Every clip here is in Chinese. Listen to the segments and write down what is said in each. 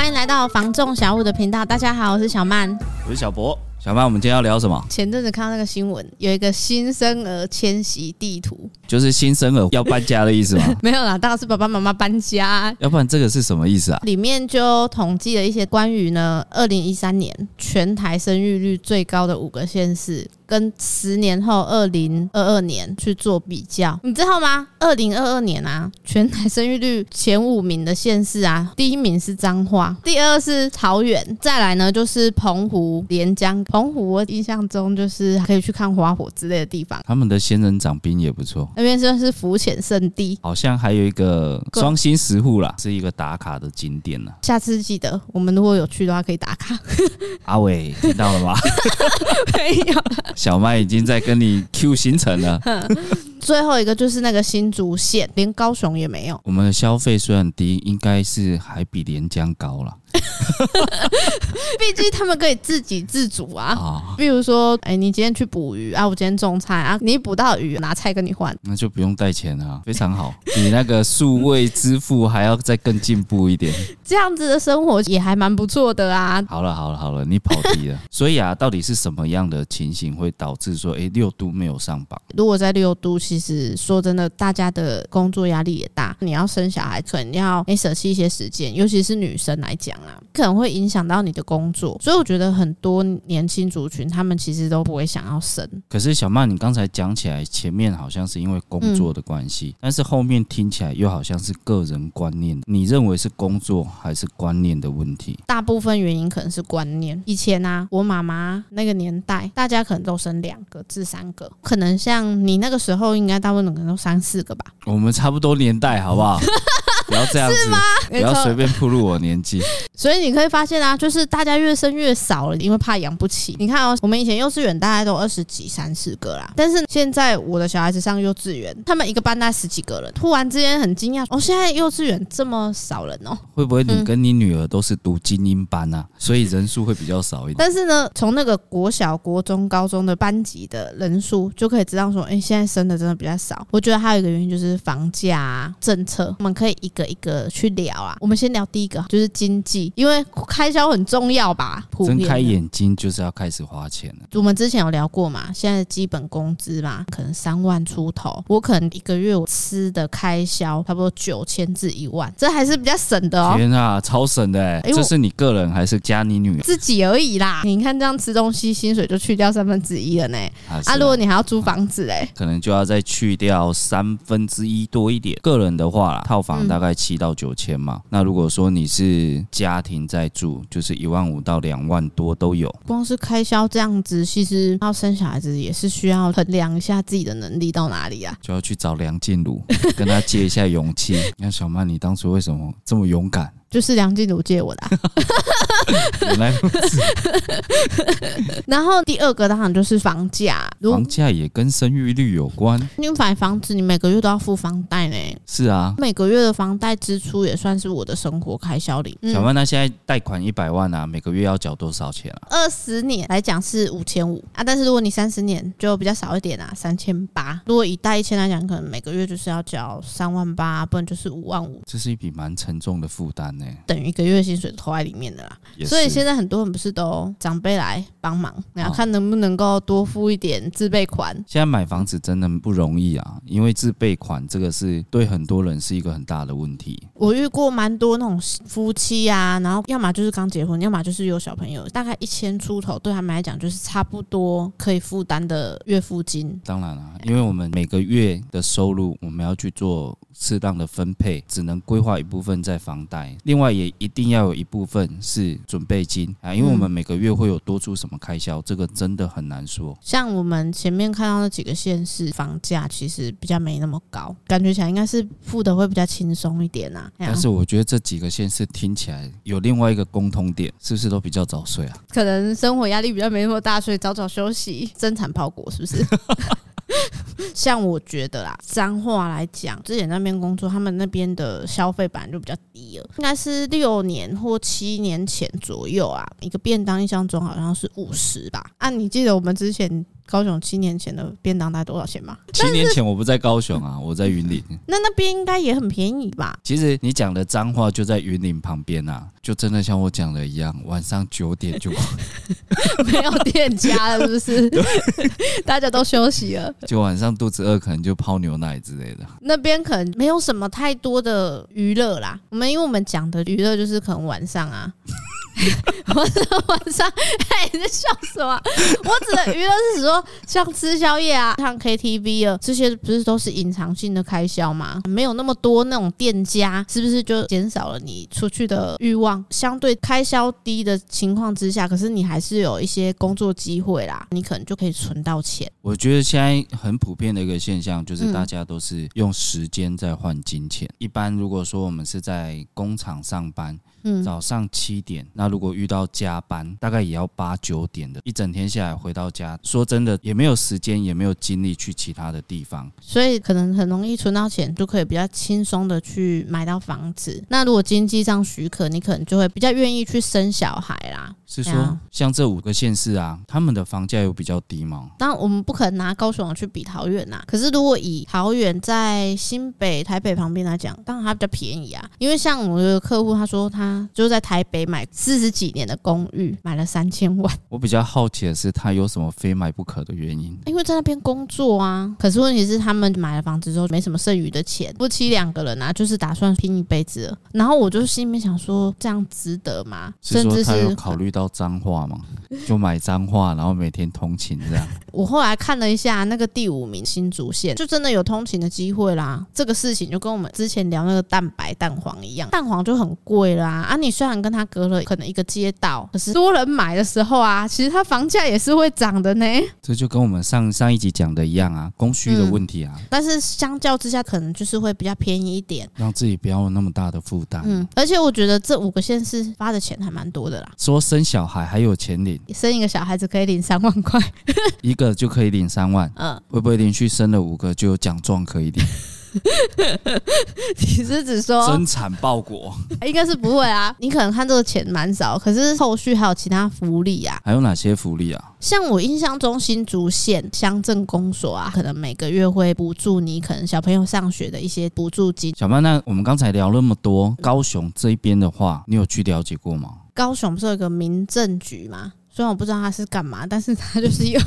欢迎来到房仲小五的频道。大家好，我是小曼，我是小博。小曼，我们今天要聊什么？前阵子看到那个新闻，有一个新生儿迁徙地图，就是新生儿要搬家的意思吗？没有啦，当然是爸爸妈妈搬家。要不然这个是什么意思啊？里面就统计了一些关于呢，二零一三年全台生育率最高的五个县市。跟十年后二零二二年去做比较，你知道吗？二零二二年啊，全台生育率前五名的县市啊，第一名是彰化，第二是桃园，再来呢就是澎湖、连江。澎湖我印象中就是可以去看花火之类的地方，他们的仙人掌冰也不错，那边算是浮潜圣地。好像还有一个双星石户啦，是一个打卡的景点呢。下次记得我们如果有去的话，可以打卡。阿伟听到了吗？没有。小麦已经在跟你 Q 行程了。最后一个就是那个新竹县，连高雄也没有。我们的消费虽然低，应该是还比连江高了。毕竟他们可以自给自足啊。哦、比如说，哎、欸，你今天去捕鱼啊，我今天种菜啊，你捕到鱼拿菜跟你换，那就不用带钱了，非常好。比那个数位支付还要再更进步一点。这样子的生活也还蛮不错的啊。好了好了好了，你跑题了。所以啊，到底是什么样的情形会导致说，哎、欸，六都没有上榜？如果在六都，其实说真的，大家的工作压力也大，你要生小孩，可能要哎舍弃一些时间，尤其是女生来讲啊，可能会影响到你的工作。所以我觉得很多年轻族群，他们其实都不会想要生。可是小曼，你刚才讲起来，前面好像是因为工作的关系，嗯、但是后面听起来又好像是个人观念。你认为是工作还是观念的问题？大部分原因可能是观念。以前啊，我妈妈那个年代，大家可能都生两个至三个，可能像你那个时候，应该大部分可能都三四个吧。我们差不多年代，好不好？不要这样子，吗？不要随便铺露我年纪。所以你可以发现啊，就是大家越生越少了，因为怕养不起。你看哦，我们以前幼稚园大概都二十几、三十个啦，但是现在我的小孩子上幼稚园，他们一个班大概十几个人，突然之间很惊讶，哦，现在幼稚园这么少人哦？会不会你跟你女儿都是读精英班啊？所以人数会比较少一点。但是呢，从那个国小、国中、高中的班级的人数就可以知道说，哎，现在生的真的比较少。我觉得还有一个原因就是房价啊、政策，我们可以一个一个去聊啊。我们先聊第一个，就是经济，因为开销很重要吧？睁开眼睛就是要开始花钱了。我们之前有聊过嘛，现在的基本工资嘛，可能三万出头，我可能一个月我吃的开销差不多九千至一万，这还是比较省的哦。天啊，超省的哎！这是你个人还是加你女儿？自己而已啦。你看这样吃东西，薪水就去掉三分之一了呢。啊，啊，如果你还要租房子哎，可能就要再去掉三分之一多一点。个人的话啦，套房大概七到九千嘛。嗯、那如果说你是家庭在住，就是一万五到两万多都有。光是开销这样子，其实要生小孩子也是需要衡量一下自己的能力到哪里啊。就要去找梁静茹，跟他借一下勇气。你看小曼，你当初为什么这么勇敢？就是梁静茹借我的、啊。原来如此。然后第二个当然就是房价，房价也跟生育率有关。你买房子，你每个月都要付房贷呢。是啊，每个月的房贷支出也算是我的生活开销里。小曼，那现在贷款一百万啊，每个月要缴多少钱啊？二十年来讲是五千五啊，但是如果你三十年就比较少一点啊，三千八。如果以贷一千来讲，可能每个月就是要缴三万八，不然就是五万五。这是一笔蛮沉重的负担呢，等于一个月薪水投在里面的啦。所以现在很多人不是都长辈来帮忙，然后看能不能够多付一点自备款。现在买房子真的不容易啊，因为自备款这个是对很多人是一个很大的问题。我遇过蛮多那种夫妻啊，然后要么就是刚结婚，要么就是有小朋友，大概一千出头，对他们来讲就是差不多可以负担的月付金。当然了，因为我们每个月的收入，我们要去做适当的分配，只能规划一部分在房贷，另外也一定要有一部分是准备金啊，因为我们每个月会有多出什么开销，这个真的很难说。像我们前面看到那几个县市，房价其实比较没那么高，感觉起来应该是付的会比较轻松一点啊。但是我觉得这几个县市听起来有另外一个共通点，是不是都比较早睡啊？可能生活压力比较没那么大，所以早早休息，增产包裹是不是？像我觉得啦，脏话来讲，之前那边工作，他们那边的消费版就比较低了，应该是六年或七年前左右啊，一个便当印象中好像是五十吧。啊，你记得我们之前高雄七年前的便当大概多少钱吗？七年前我不在高雄啊，我在云林。那那边应该也很便宜吧？其实你讲的脏话就在云林旁边啊，就真的像我讲的一样，晚上九点就 没有店家了，是不是？大家都休息了，就晚上肚子饿，可能就泡牛奶之类的。那边可能没有什么太多的娱乐啦。我们因为我们讲的娱乐就是可能晚上啊。我说晚上，哎，你在笑什么？我指的娱乐是指说，像吃宵夜啊、唱 KTV 啊，这些不是都是隐藏性的开销吗？没有那么多那种店家，是不是就减少了你出去的欲望？相对开销低的情况之下，可是你还是有一些工作机会啦，你可能就可以存到钱。我觉得现在很普遍的一个现象，就是大家都是用时间在换金钱。一般如果说我们是在工厂上班。嗯，早上七点，那如果遇到加班，大概也要八九点的，一整天下来回到家，说真的也没有时间，也没有精力去其他的地方，所以可能很容易存到钱，就可以比较轻松的去买到房子。那如果经济上许可，你可能就会比较愿意去生小孩啦。是说，像这五个县市啊，他们的房价有比较低吗？当然，我们不可能拿高雄去比桃园呐。可是，如果以桃园在新北、台北旁边来讲，当然它比较便宜啊。因为像我的客户，他说他就在台北买四十几年的公寓，买了三千万。我比较好奇的是，他有什么非买不可的原因？因为在那边工作啊。可是问题是，他们买了房子之后，没什么剩余的钱，夫妻两个人啊，就是打算拼一辈子了。然后我就心里面想说，这样值得吗？甚至是考虑到。到脏话嘛，就买脏话，然后每天通勤这样。我后来看了一下那个第五名新竹县，就真的有通勤的机会啦。这个事情就跟我们之前聊那个蛋白蛋黄一样，蛋黄就很贵啦。啊，你虽然跟他隔了可能一个街道，可是多人买的时候啊，其实它房价也是会涨的呢。这就跟我们上上一集讲的一样啊，供需的问题啊。嗯，但是相较之下，可能就是会比较便宜一点，让自己不要有那么大的负担。嗯，而且我觉得这五个县市发的钱还蛮多的啦。说生。小孩还有钱领，生一个小孩子可以领三万块，一个就可以领三万。嗯，会不会连续生了五个就有奖状可以领？你是指说增产报国？应该是不会啊。你可能看这个钱蛮少，可是后续还有其他福利啊。还有哪些福利啊？像我印象中，新竹县乡镇公所啊，可能每个月会补助你可能小朋友上学的一些补助金。小曼，那我们刚才聊那么多，高雄这一边的话，你有去了解过吗？高雄不是有个民政局吗？虽然我不知道他是干嘛，但是他就是有。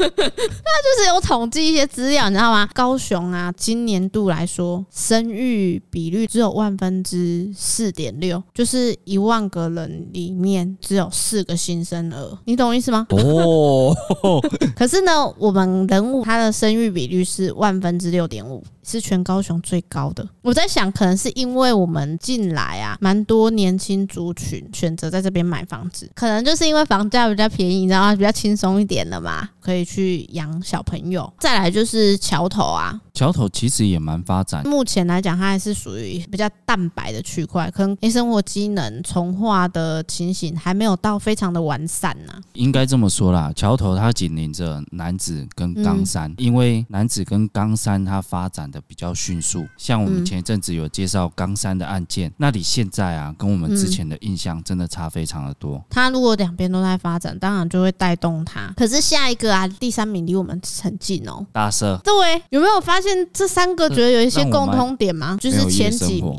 他就是有统计一些资料，你知道吗？高雄啊，今年度来说，生育比率只有万分之四点六，就是一万个人里面只有四个新生儿，你懂我意思吗？哦，可是呢，我们人物他的生育比率是万分之六点五。是全高雄最高的。我在想，可能是因为我们进来啊，蛮多年轻族群选择在这边买房子，可能就是因为房价比较便宜，然后比较轻松一点了嘛，可以去养小朋友。再来就是桥头啊，桥头其实也蛮发展。目前来讲，它还是属于比较蛋白的区块，可能因生活机能从化的情形还没有到非常的完善呢、啊。应该这么说啦，桥头它紧邻着男子跟冈山，嗯、因为男子跟冈山它发展的。比较迅速，像我们前一阵子有介绍冈山的案件，嗯、那里现在啊，跟我们之前的印象真的差非常的多。它如果两边都在发展，当然就会带动它。可是下一个啊，第三名离我们很近哦，大社。对，有没有发现这三个觉得有一些共通点吗？就是前几名。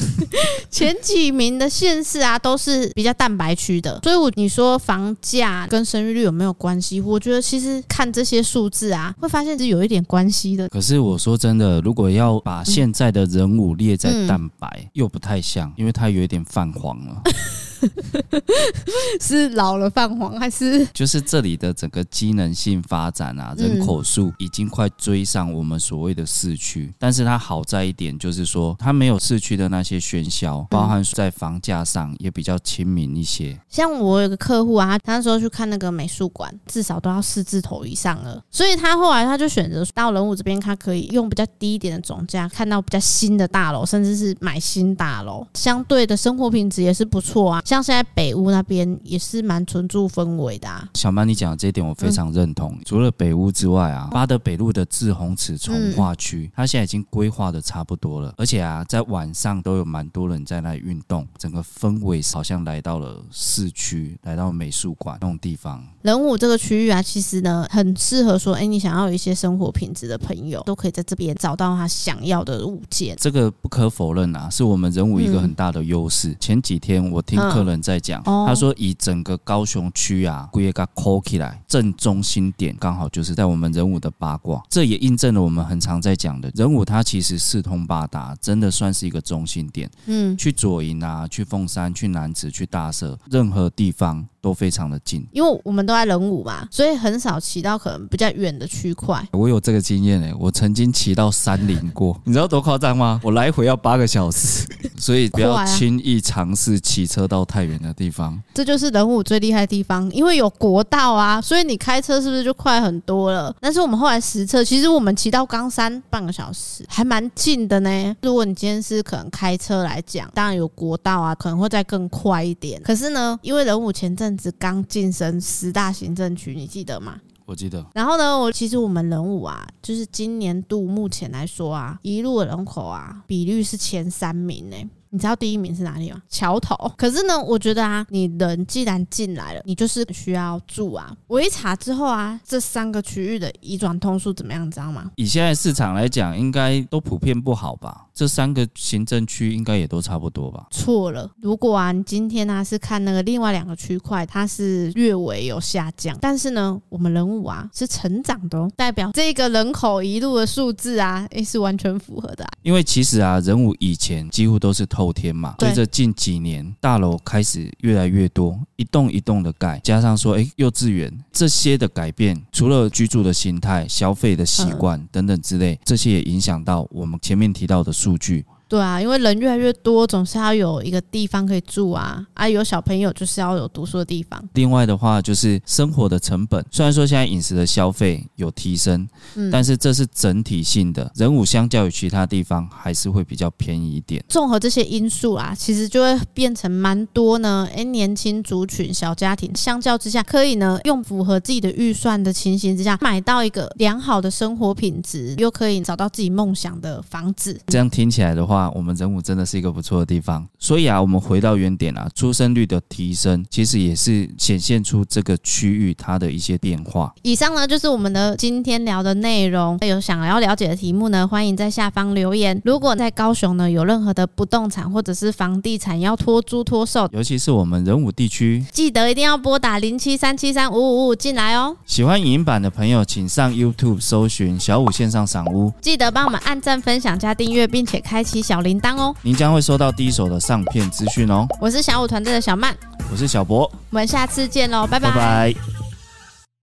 前几名的县市啊，都是比较蛋白区的，所以我你说房价跟生育率有没有关系？我觉得其实看这些数字啊，会发现是有一点关系的。可是我说真的，如果要把现在的人物列在蛋白，又不太像，因为它有一点泛黄了。是老了泛黄，还是就是这里的整个机能性发展啊，人口数已经快追上我们所谓的市区。但是它好在一点，就是说它没有市区的那些喧嚣，包含在房价上也比较亲民一些。像我有个客户啊，他那时候去看那个美术馆，至少都要四字头以上了。所以他后来他就选择到人武这边，他可以用比较低一点的总价，看到比较新的大楼，甚至是买新大楼，相对的生活品质也是不错啊。像现在北屋那边也是蛮纯住氛围的啊。小曼，你讲的这一点我非常认同。除了北屋之外啊，巴德北路的志宏池从化区，它现在已经规划的差不多了，而且啊，在晚上都有蛮蛮多人在那里运动，整个氛围好像来到了市区，来到美术馆那种地方。人武这个区域啊，其实呢很适合说，哎，你想要有一些生活品质的朋友，都可以在这边找到他想要的物件。这个不可否认啊，是我们人武一个很大的优势。嗯、前几天我听客人在讲，嗯、他说以整个高雄区啊，规个抠起来，正中心点刚好就是在我们仁武的八卦，这也印证了我们很常在讲的，仁武它其实四通八达，真的算是一个中心点。嗯，去左营啊，去凤山，去楠梓，去大社，任何地方。都非常的近，因为我们都在仁武嘛，所以很少骑到可能比较远的区块。我有这个经验诶，我曾经骑到山林过，你知道多夸张吗？我来回要八个小时，所以不要轻易尝试骑车到太远的地方。这就是仁武最厉害的地方，因为有国道啊，所以你开车是不是就快很多了？但是我们后来实测，其实我们骑到冈山半个小时，还蛮近的呢。如果你今天是可能开车来讲，当然有国道啊，可能会再更快一点。可是呢，因为仁武前阵。甚至刚晋升十大行政区，你记得吗？我记得。然后呢，我其实我们人武啊，就是今年度目前来说啊，一路的人口啊，比率是前三名呢。你知道第一名是哪里吗？桥头。可是呢，我觉得啊，你人既然进来了，你就是需要住啊。我一查之后啊，这三个区域的移转通数怎么样？你知道吗？以现在市场来讲，应该都普遍不好吧？这三个行政区应该也都差不多吧？错了。如果啊，你今天呢、啊、是看那个另外两个区块，它是略微有下降，但是呢，我们人物啊是成长的，哦，代表这个人口一路的数字啊，诶是完全符合的、啊。因为其实啊，人物以前几乎都是后天嘛，随着近几年大楼开始越来越多，一栋一栋的盖，加上说，哎，幼稚园这些的改变，除了居住的心态、消费的习惯等等之类，这些也影响到我们前面提到的数据。对啊，因为人越来越多，总是要有一个地方可以住啊啊！有小朋友就是要有读书的地方。另外的话，就是生活的成本，虽然说现在饮食的消费有提升，嗯，但是这是整体性的。人武相较于其他地方，还是会比较便宜一点。综合这些因素啊，其实就会变成蛮多呢。诶，年轻族群、小家庭，相较之下，可以呢用符合自己的预算的情形之下，买到一个良好的生活品质，又可以找到自己梦想的房子。这样听起来的话。我们人武真的是一个不错的地方，所以啊，我们回到原点啊，出生率的提升，其实也是显现出这个区域它的一些变化。以上呢，就是我们的今天聊的内容。有想要了解的题目呢，欢迎在下方留言。如果在高雄呢，有任何的不动产或者是房地产要托租托售，尤其是我们人武地区，记得一定要拨打零七三七三五五五进来哦。喜欢影音版的朋友，请上 YouTube 搜寻小五线上赏屋，记得帮我们按赞、分享、加订阅，并且开启小铃铛哦，您将会收到第一手的上片资讯哦。我是小五团队的小曼，我是小博，我们下次见喽，拜拜。拜拜。